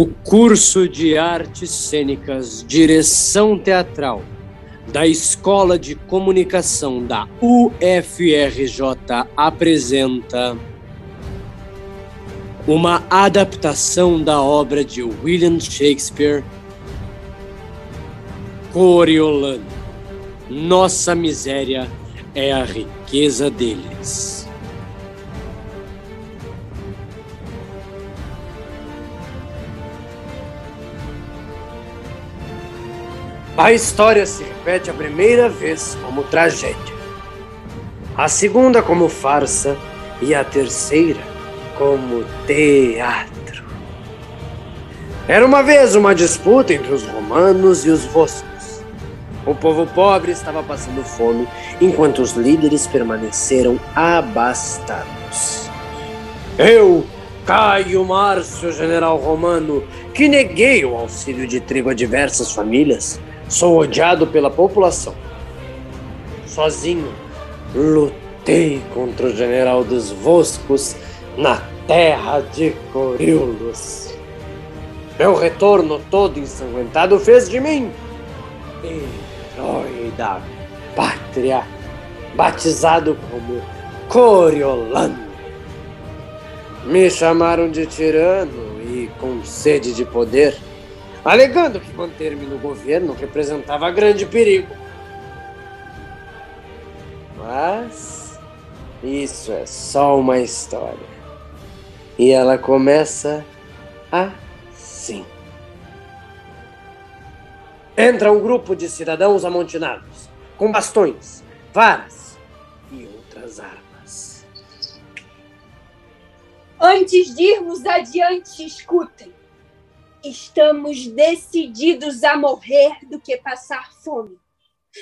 O curso de artes cênicas, direção teatral da Escola de Comunicação da UFRJ apresenta uma adaptação da obra de William Shakespeare, Coriolano. Nossa miséria é a riqueza deles. A história se repete a primeira vez como tragédia, a segunda como farsa e a terceira como teatro. Era uma vez uma disputa entre os romanos e os voscos. O povo pobre estava passando fome, enquanto os líderes permaneceram abastados. Eu, Caio Márcio, general romano, que neguei o auxílio de trigo a diversas famílias, Sou odiado pela população. Sozinho, lutei contra o general dos Voscos na terra de Coriulos. Meu retorno todo ensanguentado fez de mim herói da pátria, batizado como Coriolano. Me chamaram de tirano e com sede de poder alegando que manter-me no governo representava grande perigo. Mas isso é só uma história. E ela começa assim. Entra um grupo de cidadãos amontinados, com bastões, varas e outras armas. Antes de irmos adiante, escutem. Estamos decididos a morrer do que passar fome.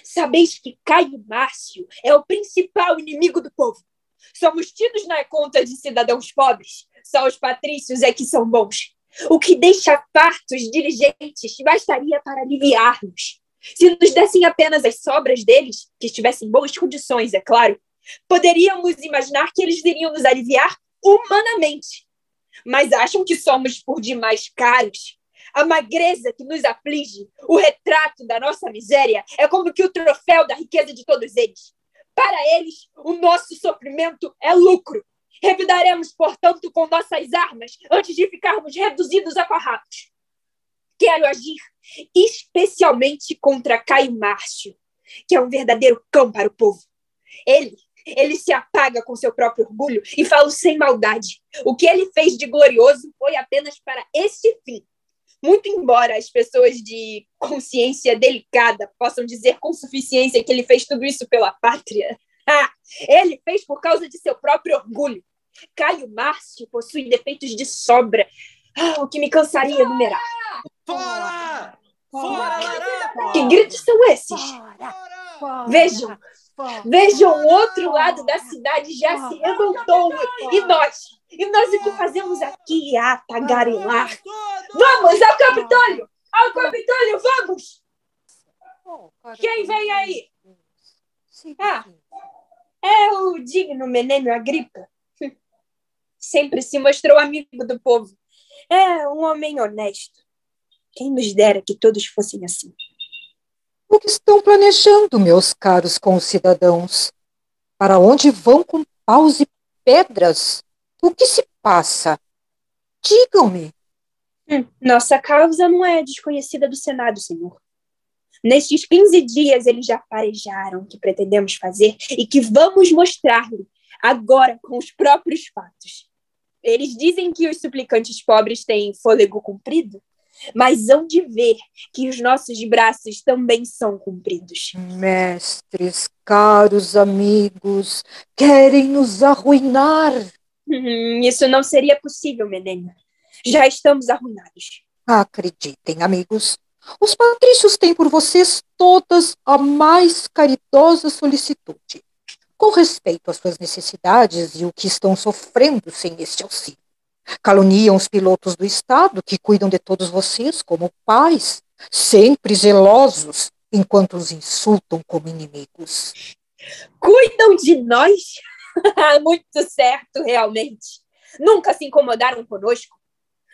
Sabeis que Caio Márcio é o principal inimigo do povo. Somos tidos na conta de cidadãos pobres. Só os patrícios é que são bons. O que deixa fartos dirigentes bastaria para aliviar-nos. Se nos dessem apenas as sobras deles, que estivessem em boas condições, é claro, poderíamos imaginar que eles iriam nos aliviar humanamente mas acham que somos por demais caros. A magreza que nos aflige, o retrato da nossa miséria, é como que o troféu da riqueza de todos eles. Para eles, o nosso sofrimento é lucro. Revidaremos, portanto, com nossas armas antes de ficarmos reduzidos a farrapos. Quero agir especialmente contra Caio Márcio, que é um verdadeiro cão para o povo. Ele ele se apaga com seu próprio orgulho e fala sem maldade. O que ele fez de glorioso foi apenas para este fim. Muito embora as pessoas de consciência delicada possam dizer com suficiência que ele fez tudo isso pela pátria, ah, ele fez por causa de seu próprio orgulho. Caio Márcio possui defeitos de sobra, ah, o que me cansaria enumerar. Fora! Fora! Fora! Que gritos são esses? Fora! Vejam, Vejam, o outro lado da cidade já se revoltou. E nós? E nós o que fazemos aqui? Ah, tagarelar. Vamos ao Capitólio! Ao Capitólio, vamos! Quem vem aí? Ah, é o digno Menênio Agripa. Sempre se mostrou amigo do povo. É um homem honesto. Quem nos dera que todos fossem assim. O que estão planejando, meus caros concidadãos? Para onde vão com paus e pedras? O que se passa? Digam-me. Hum, nossa causa não é desconhecida do Senado, senhor. Nestes 15 dias eles já farejaram o que pretendemos fazer e que vamos mostrar-lhe agora com os próprios fatos. Eles dizem que os suplicantes pobres têm fôlego comprido, mas hão de ver que os nossos braços também são compridos. Mestres, caros amigos, querem nos arruinar. Hum, isso não seria possível, Menena. Já estamos arruinados. Acreditem, amigos, os patrícios têm por vocês todas a mais caridosa solicitude, com respeito às suas necessidades e o que estão sofrendo sem este auxílio. Caluniam os pilotos do Estado, que cuidam de todos vocês como pais, sempre zelosos, enquanto os insultam como inimigos. Cuidam de nós? Muito certo, realmente. Nunca se incomodaram conosco.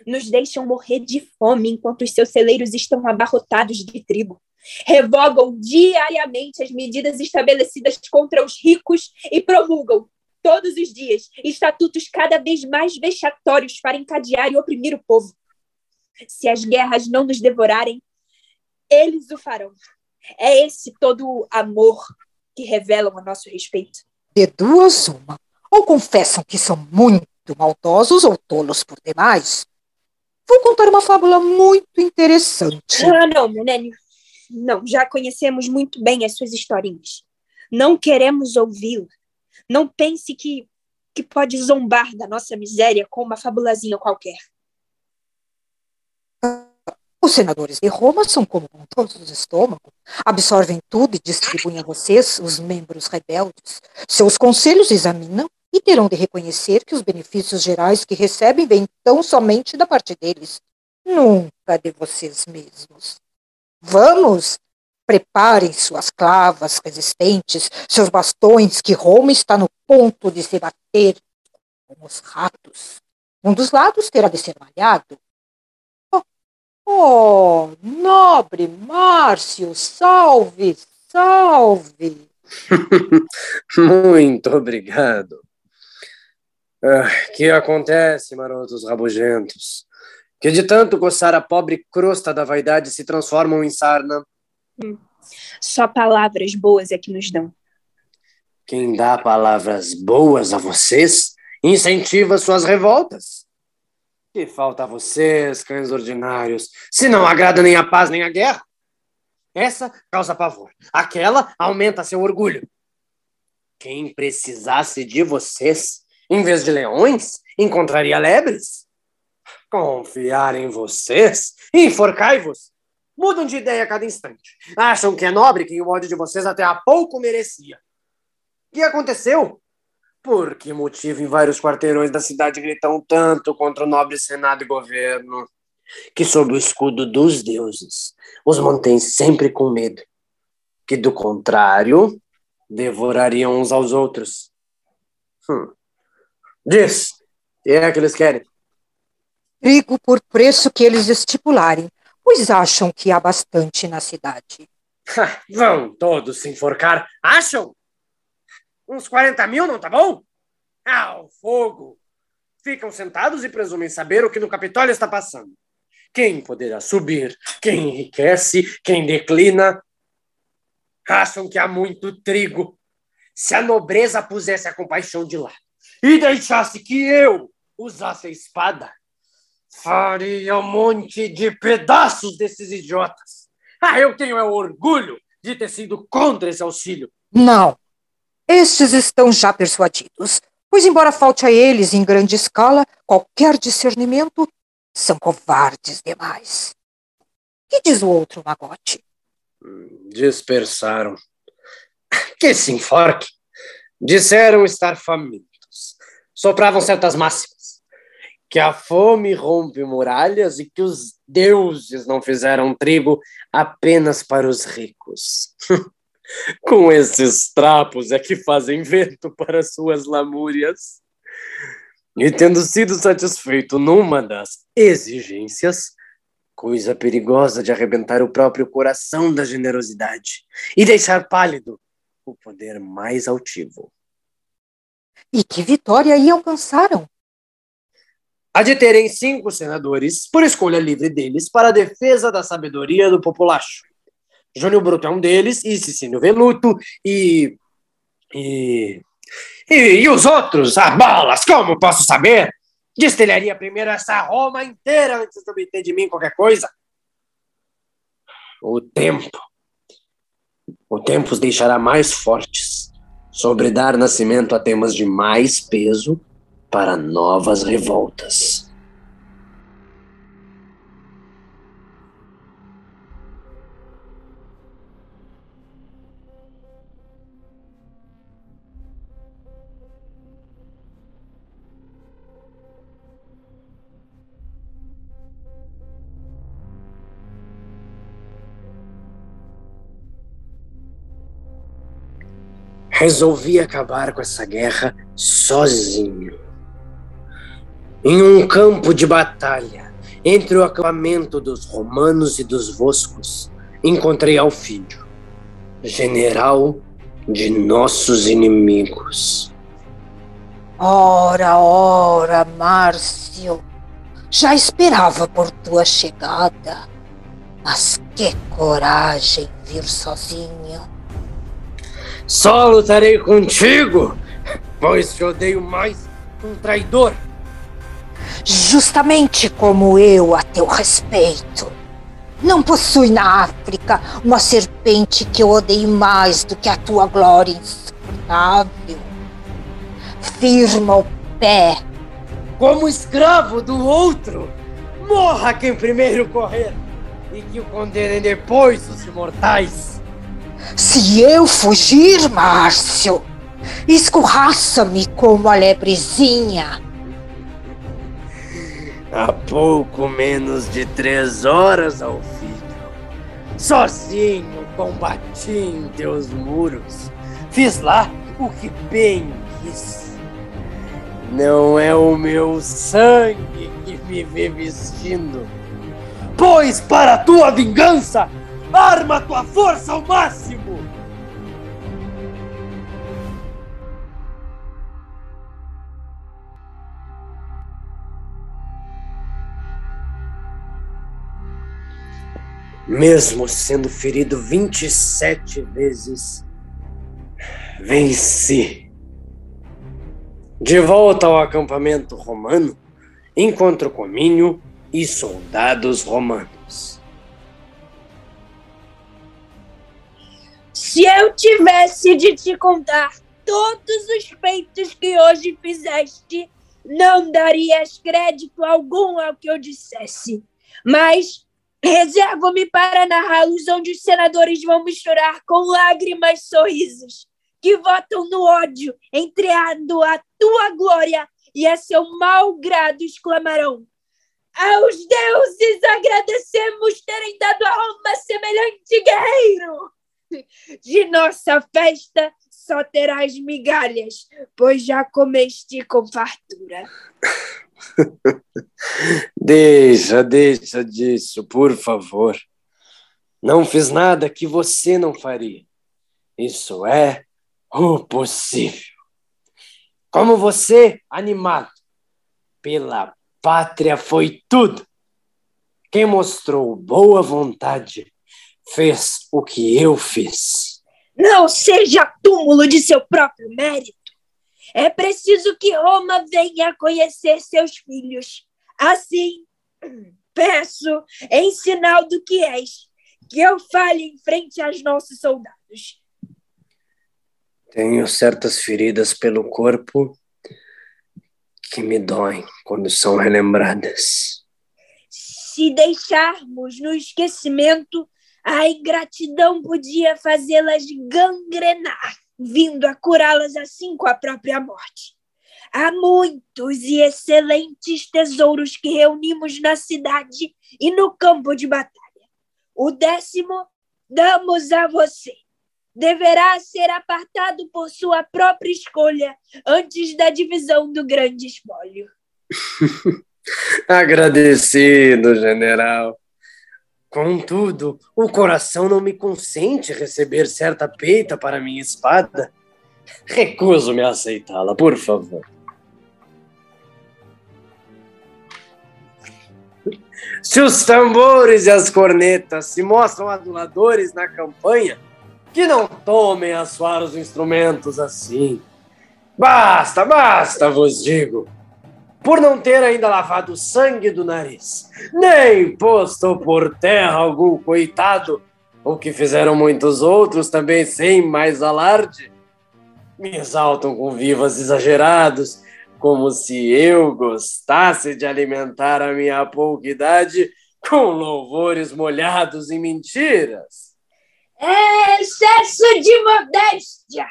nos deixam morrer de fome enquanto os seus celeiros estão abarrotados de trigo. Revogam diariamente as medidas estabelecidas contra os ricos e promulgam, todos os dias, estatutos cada vez mais vexatórios para encadear e oprimir o povo. Se as guerras não nos devorarem, eles o farão. É esse todo o amor que revelam a nosso respeito. De duas, uma. Ou confessam que são muito maldosos ou tolos por demais. Vou contar uma fábula muito interessante. Ah, não, Menélio. Não, já conhecemos muito bem as suas historinhas. Não queremos ouvi-la. Não pense que, que pode zombar da nossa miséria com uma fabulazinha qualquer. Os senadores de Roma são como todos de estômago, absorvem tudo e distribuem a vocês, os membros rebeldes. Seus conselhos examinam e terão de reconhecer que os benefícios gerais que recebem vêm tão somente da parte deles, nunca de vocês mesmos. Vamos! Preparem suas clavas resistentes, seus bastões, que Roma está no ponto de se bater com os ratos. Um dos lados terá de ser malhado, Oh, nobre Márcio, salve, salve! Muito obrigado. Ah, que acontece, marotos rabugentos? Que de tanto coçar a pobre crosta da vaidade se transformam em sarna? Só palavras boas é que nos dão. Quem dá palavras boas a vocês incentiva suas revoltas. Que falta a vocês, cães ordinários, se não agrada nem a paz nem a guerra? Essa causa pavor, aquela aumenta seu orgulho. Quem precisasse de vocês, em vez de leões, encontraria lebres. Confiar em vocês, enforcai-vos. Mudam de ideia a cada instante. Acham que é nobre quem o ódio de vocês até há pouco merecia. O que aconteceu? Por que motivo em vários quarteirões da cidade gritam tanto contra o nobre Senado e governo? Que, sob o escudo dos deuses, os mantém sempre com medo, que, do contrário, devorariam uns aos outros. Hum. Diz, o que é que eles querem? Trigo por preço que eles estipularem, pois acham que há bastante na cidade. Vão todos se enforcar. Acham? Uns 40 mil, não tá bom? Ao fogo! Ficam sentados e presumem saber o que no Capitólio está passando. Quem poderá subir, quem enriquece, quem declina. Acham que há muito trigo. Se a nobreza pusesse a compaixão de lado e deixasse que eu usasse a espada, faria um monte de pedaços desses idiotas. Ah, eu tenho é orgulho de ter sido contra esse auxílio. Não, estes estão já persuadidos, pois, embora falte a eles em grande escala qualquer discernimento, são covardes demais. Que diz o outro magote? Dispersaram. Que se enforque. Disseram estar famintos. Sopravam certas máximas. Que a fome rompe muralhas e que os deuses não fizeram trigo apenas para os ricos. Com esses trapos é que fazem vento para suas lamúrias. E tendo sido satisfeito numa das exigências, coisa perigosa de arrebentar o próprio coração da generosidade e deixar pálido o poder mais altivo. E que vitória aí alcançaram? A de terem cinco senadores, por escolha livre deles, para a defesa da sabedoria do populacho Júnior Bruto é um deles, e Cicínio Veluto, e, e. E, e os outros? Ah, bolas, como posso saber? Destelharia primeiro essa Roma inteira antes de obter de mim qualquer coisa. O tempo. O tempo os deixará mais fortes sobre dar nascimento a temas de mais peso para novas revoltas. resolvi acabar com essa guerra sozinho. Em um campo de batalha, entre o acampamento dos romanos e dos voscos, encontrei ao filho, general de nossos inimigos. Ora, ora, Márcio, já esperava por tua chegada. Mas que coragem vir sozinho. Só lutarei contigo, pois te odeio mais um traidor. Justamente como eu a teu respeito. Não possui na África uma serpente que eu odeie mais do que a tua glória insuportável. Firma o pé. Como escravo do outro, morra quem primeiro correr e que o condenem depois os imortais. Se eu fugir, Márcio, escorraça-me como a lebrezinha. Há pouco menos de três horas, ao filho. Sozinho combati em teus muros. Fiz lá o que bem quis. Não é o meu sangue que me vê vestindo Pois para tua vingança, arma tua força ao máximo! Mesmo sendo ferido 27 vezes, venci. De volta ao acampamento romano, encontro Comínio e soldados romanos. Se eu tivesse de te contar todos os feitos que hoje fizeste, não darias crédito algum ao que eu dissesse. Mas reservo-me para narrá-los onde os senadores vão misturar com lágrimas sorrisos, que votam no ódio, entreando a tua glória e a seu mau grado exclamarão: aos deuses agradecemos terem dado a Roma semelhante guerreiro. De nossa festa só terás migalhas, pois já comeste com fartura. deixa, deixa disso, por favor. Não fiz nada que você não faria. Isso é o possível. Como você, animado pela pátria foi tudo. Quem mostrou boa vontade fez o que eu fiz. Não seja túmulo de seu próprio mérito. É preciso que Roma venha conhecer seus filhos. Assim, peço, em sinal do que és, que eu fale em frente aos nossos soldados. Tenho certas feridas pelo corpo que me doem quando são relembradas. Se deixarmos no esquecimento, a ingratidão podia fazê-las gangrenar, vindo a curá-las assim com a própria morte. Há muitos e excelentes tesouros que reunimos na cidade e no campo de batalha. O décimo damos a você deverá ser apartado por sua própria escolha antes da divisão do grande espólio. Agradecido, general. Contudo, o coração não me consente receber certa peita para minha espada. Recuso-me a aceitá-la, por favor. Se os tambores e as cornetas se mostram aduladores na campanha, que não tomem a suar os instrumentos assim. Basta, basta, vos digo. Por não ter ainda lavado o sangue do nariz, nem posto por terra algum coitado, o que fizeram muitos outros também sem mais alarde, me exaltam com vivas exagerados, como se eu gostasse de alimentar a minha pouca idade com louvores molhados em mentiras. É excesso de modéstia!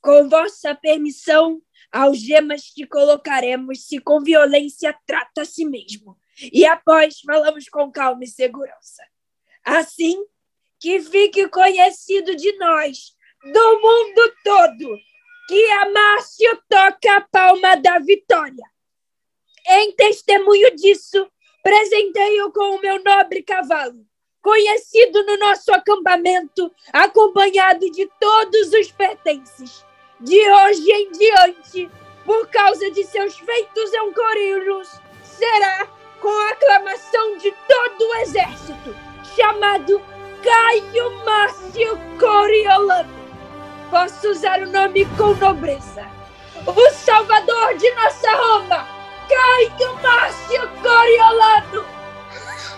Com vossa permissão, algemas que colocaremos se com violência trata a si mesmo, e após falamos com calma e segurança. Assim, que fique conhecido de nós, do mundo todo, que Amácio toca a palma da vitória. Em testemunho disso, presentei-o com o meu nobre cavalo, conhecido no nosso acampamento, acompanhado de todos os pertences. De hoje em diante, por causa de seus feitos encorilos, será com a aclamação de todo o exército, chamado Caio Márcio Coriolano. Posso usar o nome com nobreza. O salvador de nossa Roma, Caio Márcio Coriolano.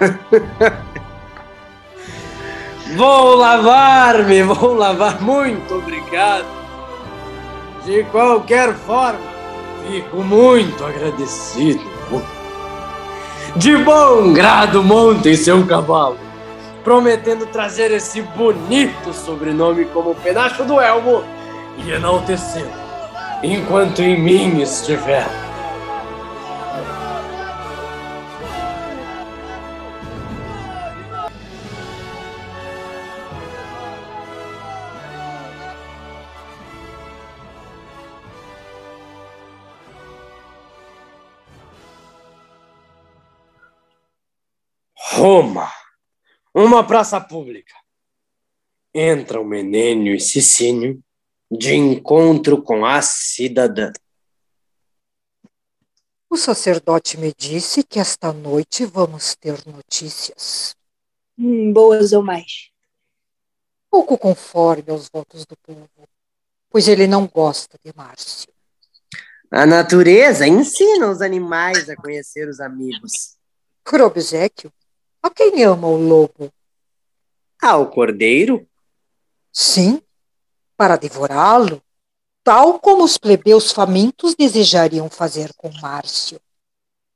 vou lavar-me, vou lavar. Muito obrigado. De qualquer forma, fico muito agradecido. De bom grado, monte seu cavalo, prometendo trazer esse bonito sobrenome como penacho do elmo e enaltecê-lo, enquanto em mim estiver. Roma, uma praça pública. Entra o Menênio e Cicínio de encontro com a cidadã. O sacerdote me disse que esta noite vamos ter notícias. Hum, boas ou mais? Pouco conforme aos votos do povo, pois ele não gosta de Márcio. A natureza ensina os animais a conhecer os amigos. Por obsequio, a quem ama o lobo? Ao cordeiro? Sim, para devorá-lo, tal como os plebeus famintos desejariam fazer com Márcio.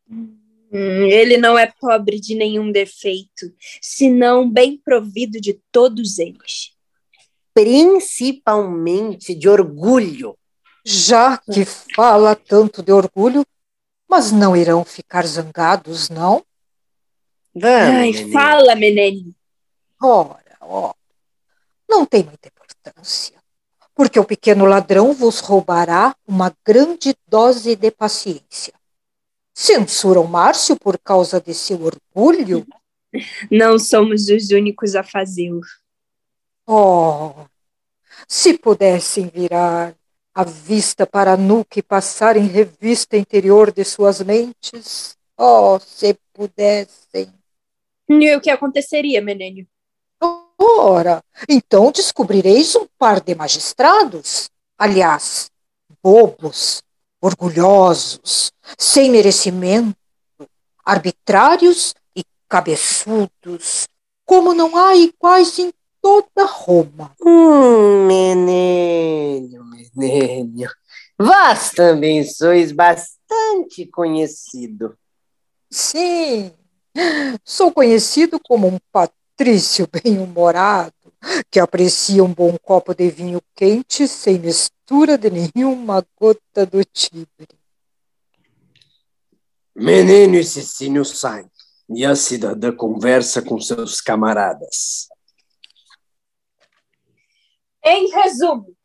Hum, ele não é pobre de nenhum defeito, senão bem provido de todos eles. Principalmente de orgulho. Já que fala tanto de orgulho, mas não irão ficar zangados, não? Vamos, Ai, menino. fala, Menene. Ora, ora, não tem muita importância, porque o pequeno ladrão vos roubará uma grande dose de paciência. Censuram Márcio por causa de seu orgulho? Não somos os únicos a fazê-lo. Oh, se pudessem virar a vista para a nuca e passar em revista interior de suas mentes, oh, se pudessem. E o que aconteceria, Menênio? Ora, então descobrireis um par de magistrados, aliás, bobos, orgulhosos, sem merecimento, arbitrários e cabeçudos, como não há iguais em toda Roma. Hum, Menênio, Menênio, vós também sois bastante conhecido. Sim, Sou conhecido como um patrício bem-humorado que aprecia um bom copo de vinho quente sem mistura de nenhuma gota do Tibre. Menino e Cecínio saem e a cidadã conversa com seus camaradas. Em resumo,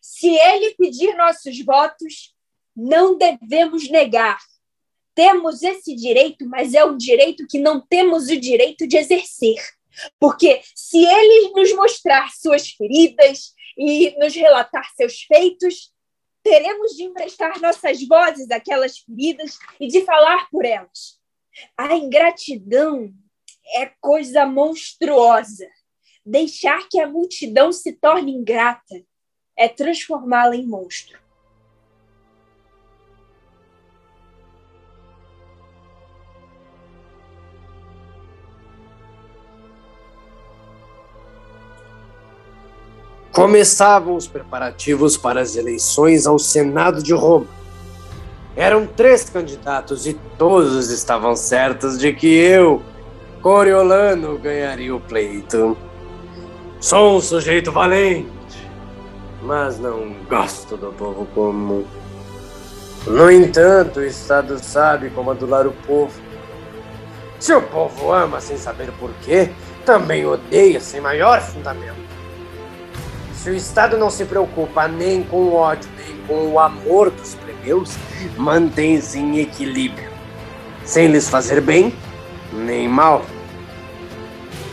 se ele pedir nossos votos, não devemos negar temos esse direito, mas é um direito que não temos o direito de exercer. Porque se ele nos mostrar suas feridas e nos relatar seus feitos, teremos de emprestar nossas vozes àquelas feridas e de falar por elas. A ingratidão é coisa monstruosa. Deixar que a multidão se torne ingrata é transformá-la em monstro. Começavam os preparativos para as eleições ao Senado de Roma. Eram três candidatos e todos estavam certos de que eu, Coriolano, ganharia o pleito. Sou um sujeito valente, mas não gosto do povo comum. No entanto, o Estado sabe como adular o povo. Se o povo ama sem saber porquê, também odeia sem maior fundamento. Se o Estado não se preocupa nem com o ódio, nem com o amor dos plebeus, mantém-se em equilíbrio. sem lhes fazer bem nem mal.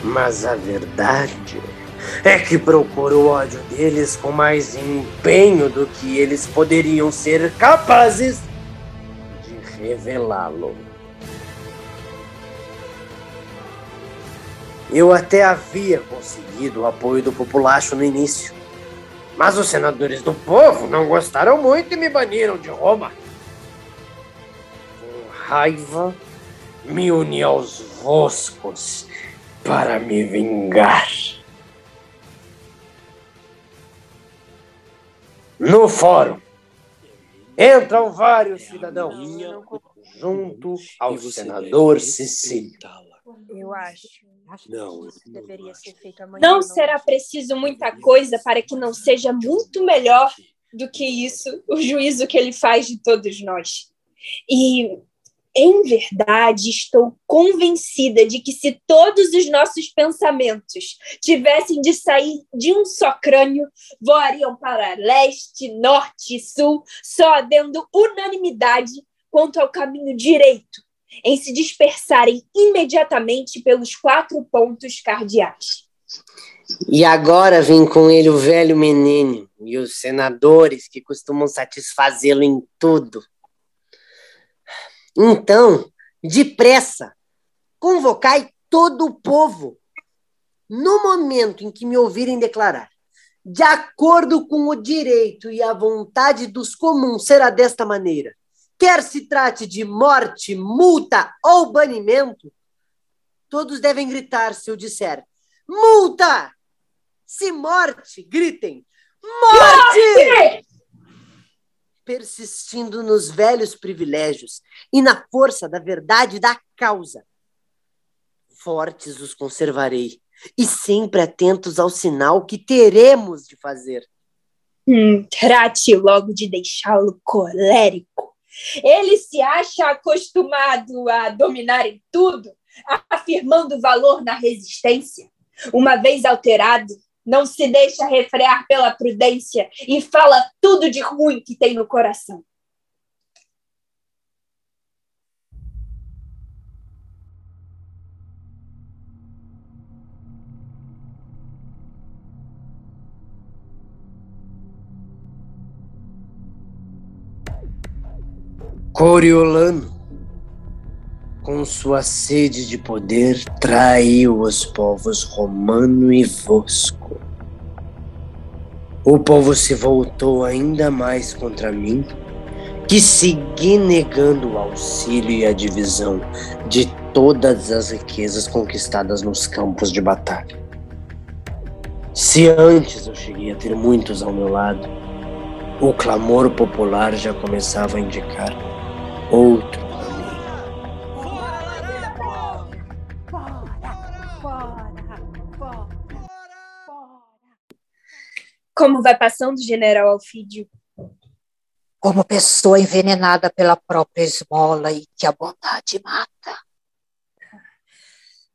Mas a verdade é que procuro o ódio deles com mais empenho do que eles poderiam ser capazes de revelá-lo. Eu até havia conseguido o apoio do populacho no início, mas os senadores do povo não gostaram muito e me baniram de Roma. Com raiva, me uni aos Voscos para me vingar. No fórum entram vários cidadãos junto ao senador Sicílio. Eu acho. Não, Deveria ser feito amanhã. Não será preciso muita coisa para que não seja muito melhor do que isso o juízo que ele faz de todos nós. E em verdade, estou convencida de que se todos os nossos pensamentos tivessem de sair de um só crânio, voariam para leste, norte e sul, só havendo unanimidade quanto ao caminho direito, em se dispersarem imediatamente pelos quatro pontos cardeais. E agora vem com ele o velho menino e os senadores que costumam satisfazê-lo em tudo. Então, depressa, convocai todo o povo. No momento em que me ouvirem declarar, de acordo com o direito e a vontade dos comuns, será desta maneira. Quer se trate de morte, multa ou banimento, todos devem gritar se eu disser multa! Se morte, gritem morte! morte! persistindo nos velhos privilégios e na força da verdade da causa. Fortes os conservarei e sempre atentos ao sinal que teremos de fazer. Hum, trate logo de deixá-lo colérico. Ele se acha acostumado a dominar em tudo, afirmando valor na resistência. Uma vez alterado, não se deixa refrear pela prudência e fala tudo de ruim que tem no coração. Coriolano, com sua sede de poder, traiu os povos romano e vosco. O povo se voltou ainda mais contra mim, que segui negando o auxílio e a divisão de todas as riquezas conquistadas nos campos de batalha. Se antes eu cheguei a ter muitos ao meu lado, o clamor popular já começava a indicar outro Como vai passando, General Alfídio? Como pessoa envenenada pela própria esmola e que a bondade mata.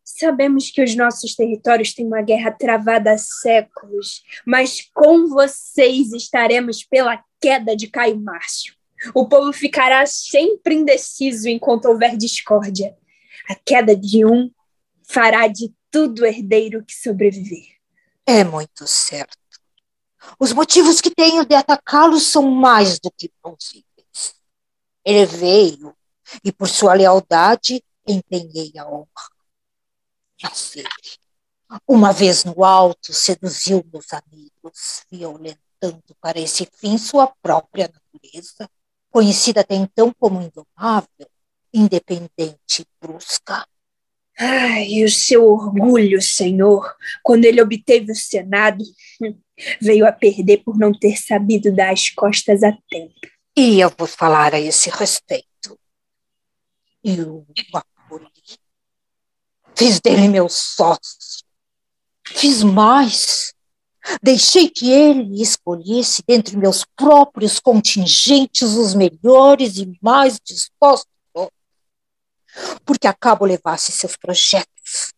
Sabemos que os nossos territórios têm uma guerra travada há séculos, mas com vocês estaremos pela queda de Caio Márcio. O povo ficará sempre indeciso enquanto houver discórdia. A queda de um fará de tudo herdeiro que sobreviver. É muito certo. Os motivos que tenho de atacá-lo são mais do que plausíveis. Ele veio e, por sua lealdade, empenhei a honra. Mas ele, uma vez no alto, seduziu meus amigos, violentando para esse fim sua própria natureza, conhecida até então como indomável, independente e brusca. Ai, o seu orgulho, Senhor, quando ele obteve o Senado, veio a perder por não ter sabido dar as costas a tempo. E eu vou falar a esse respeito. Eu o acolhi. Fiz dele meu sócio. Fiz mais. Deixei que ele escolhesse dentre meus próprios contingentes os melhores e mais dispostos porque a cabo levasse seus projetos.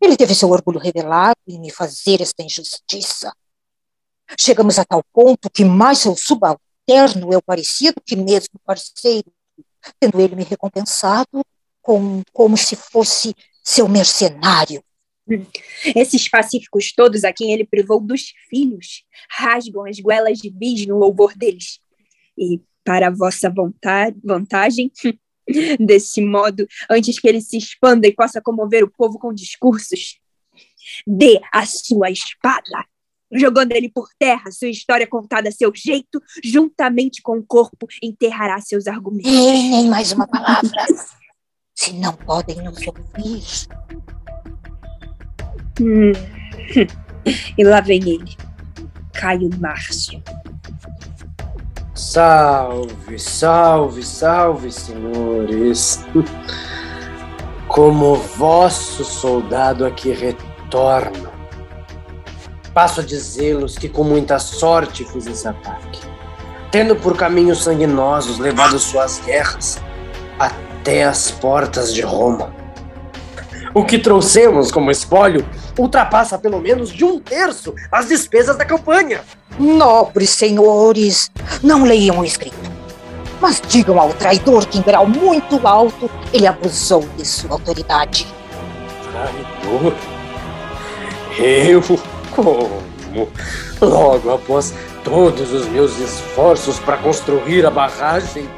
Ele teve seu orgulho revelado em me fazer esta injustiça. Chegamos a tal ponto que mais seu subalterno eu parecia do que mesmo parceiro. tendo ele me recompensado com, como se fosse seu mercenário. Esses pacíficos todos a quem ele privou dos filhos rasgam as goelas de bis no louvor deles. E, para vossa vontade, vantagem, desse modo, antes que ele se expanda e possa comover o povo com discursos, dê a sua espada, jogando ele por terra, sua história contada a seu jeito, juntamente com o corpo, enterrará seus argumentos. Ei, nem mais uma palavra. Se não podem nos ouvir. Hum. E lá vem ele, Caio Márcio. Salve, salve, salve, senhores. Como vosso soldado aqui retorno, passo a dizê-los que com muita sorte fiz esse ataque, tendo por caminhos sanguinosos levado suas guerras até as portas de Roma. O que trouxemos como espólio ultrapassa pelo menos de um terço as despesas da campanha. Nobres senhores, não leiam o escrito, mas digam ao traidor que em grau muito alto ele abusou de sua autoridade. Traidor? Eu? Como? Logo após todos os meus esforços para construir a barragem?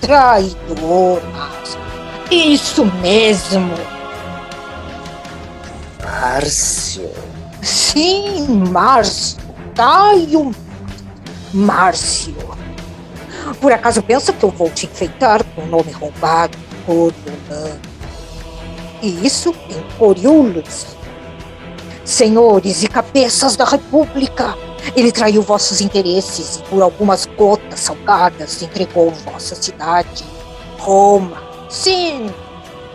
Traidor, mas isso mesmo. Márcio. Sim, Márcio. Caio Márcio. Por acaso pensa que eu vou te enfeitar com o nome roubado, Coriolano? E isso em Coriúlus. Senhores e cabeças da República, ele traiu vossos interesses e por algumas gotas salgadas entregou vossa cidade, Roma. Sim,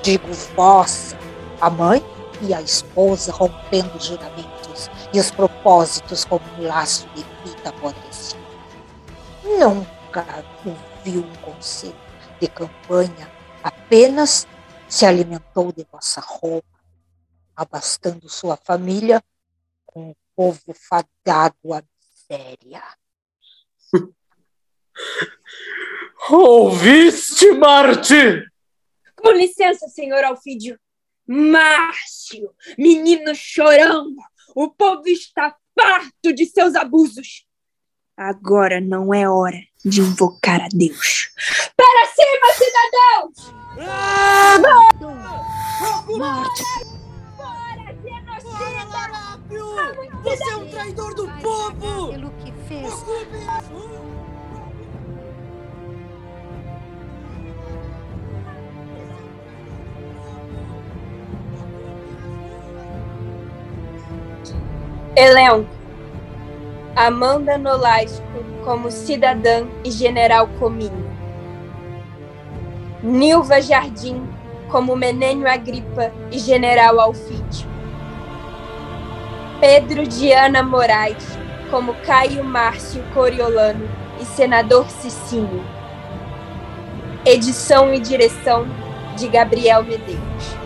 digo vossa, a mãe e a esposa rompendo os juramentos e os propósitos como um laço de fita apodrecida. Nunca ouviu um conselho de campanha, apenas se alimentou de vossa roupa, abastando sua família com o povo fadado à miséria. Ouviste, Marte? Com licença, senhor Alfídio. Márcio, menino chorão, o povo está farto de seus abusos. Agora não é hora de invocar a Deus. Para cima, cidadãos! Ah! Morte! Fora, genocida! Fora, Larápio! Você é um traidor do povo! Pelo que fez, Elenco. Amanda Nolasco como cidadã e general Cominho. Nilva Jardim como Menênio Agripa e general Alfídio. Pedro Diana Moraes como Caio Márcio Coriolano e senador Cicinho. Edição e direção de Gabriel Medeiros.